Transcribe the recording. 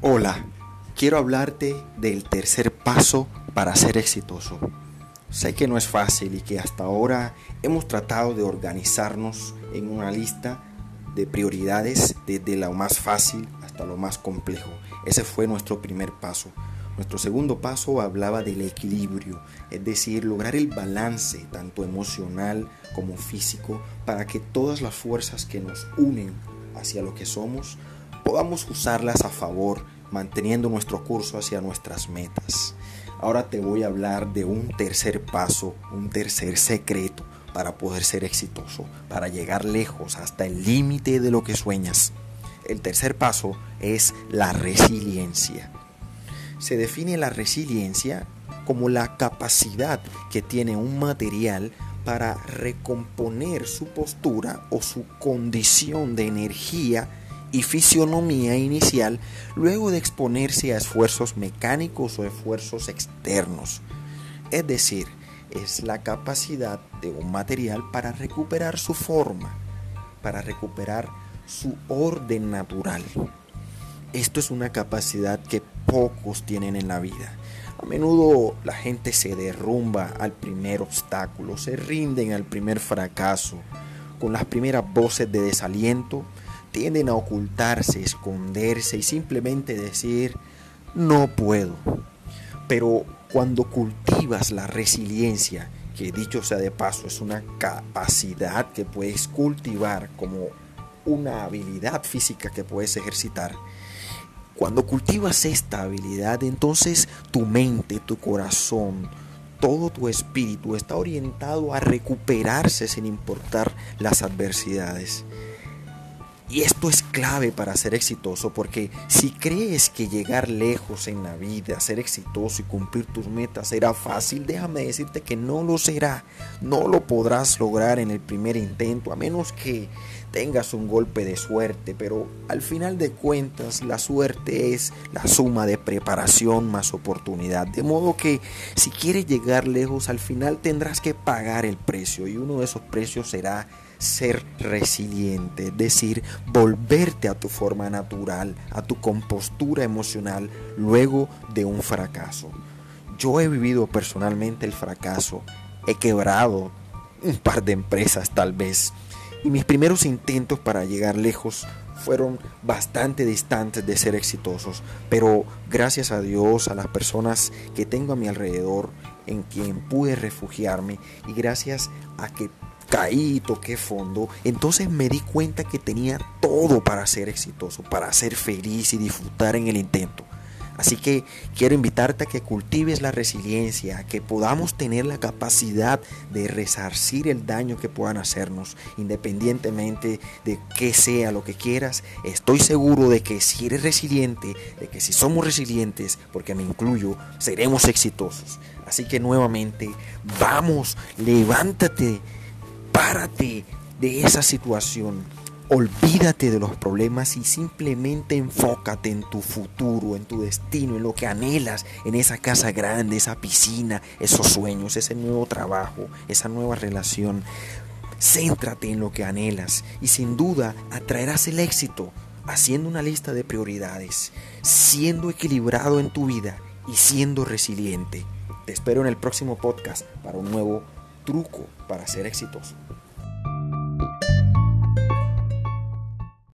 Hola, quiero hablarte del tercer paso para ser exitoso. Sé que no es fácil y que hasta ahora hemos tratado de organizarnos en una lista de prioridades desde lo más fácil hasta lo más complejo. Ese fue nuestro primer paso. Nuestro segundo paso hablaba del equilibrio, es decir, lograr el balance tanto emocional como físico para que todas las fuerzas que nos unen hacia lo que somos podamos usarlas a favor, manteniendo nuestro curso hacia nuestras metas. Ahora te voy a hablar de un tercer paso, un tercer secreto para poder ser exitoso, para llegar lejos hasta el límite de lo que sueñas. El tercer paso es la resiliencia. Se define la resiliencia como la capacidad que tiene un material para recomponer su postura o su condición de energía y fisionomía inicial luego de exponerse a esfuerzos mecánicos o esfuerzos externos. Es decir, es la capacidad de un material para recuperar su forma, para recuperar su orden natural. Esto es una capacidad que pocos tienen en la vida. A menudo la gente se derrumba al primer obstáculo, se rinden al primer fracaso, con las primeras voces de desaliento tienden a ocultarse, esconderse y simplemente decir, no puedo. Pero cuando cultivas la resiliencia, que dicho sea de paso es una capacidad que puedes cultivar como una habilidad física que puedes ejercitar, cuando cultivas esta habilidad, entonces tu mente, tu corazón, todo tu espíritu está orientado a recuperarse sin importar las adversidades. Y esto es clave para ser exitoso porque si crees que llegar lejos en la vida, ser exitoso y cumplir tus metas será fácil, déjame decirte que no lo será. No lo podrás lograr en el primer intento a menos que tengas un golpe de suerte, pero al final de cuentas la suerte es la suma de preparación más oportunidad. De modo que si quieres llegar lejos al final tendrás que pagar el precio y uno de esos precios será ser resiliente, es decir, volverte a tu forma natural, a tu compostura emocional luego de un fracaso. Yo he vivido personalmente el fracaso, he quebrado un par de empresas tal vez, y mis primeros intentos para llegar lejos fueron bastante distantes de ser exitosos, pero gracias a Dios, a las personas que tengo a mi alrededor, en quien pude refugiarme, y gracias a que caí toqué fondo, entonces me di cuenta que tenía todo para ser exitoso, para ser feliz y disfrutar en el intento. Así que quiero invitarte a que cultives la resiliencia, que podamos tener la capacidad de resarcir el daño que puedan hacernos, independientemente de que sea lo que quieras. Estoy seguro de que si eres resiliente, de que si somos resilientes, porque me incluyo, seremos exitosos. Así que nuevamente, vamos, levántate Párate de esa situación. Olvídate de los problemas y simplemente enfócate en tu futuro, en tu destino, en lo que anhelas, en esa casa grande, esa piscina, esos sueños, ese nuevo trabajo, esa nueva relación. Céntrate en lo que anhelas y sin duda atraerás el éxito haciendo una lista de prioridades, siendo equilibrado en tu vida y siendo resiliente. Te espero en el próximo podcast para un nuevo truco para ser exitoso.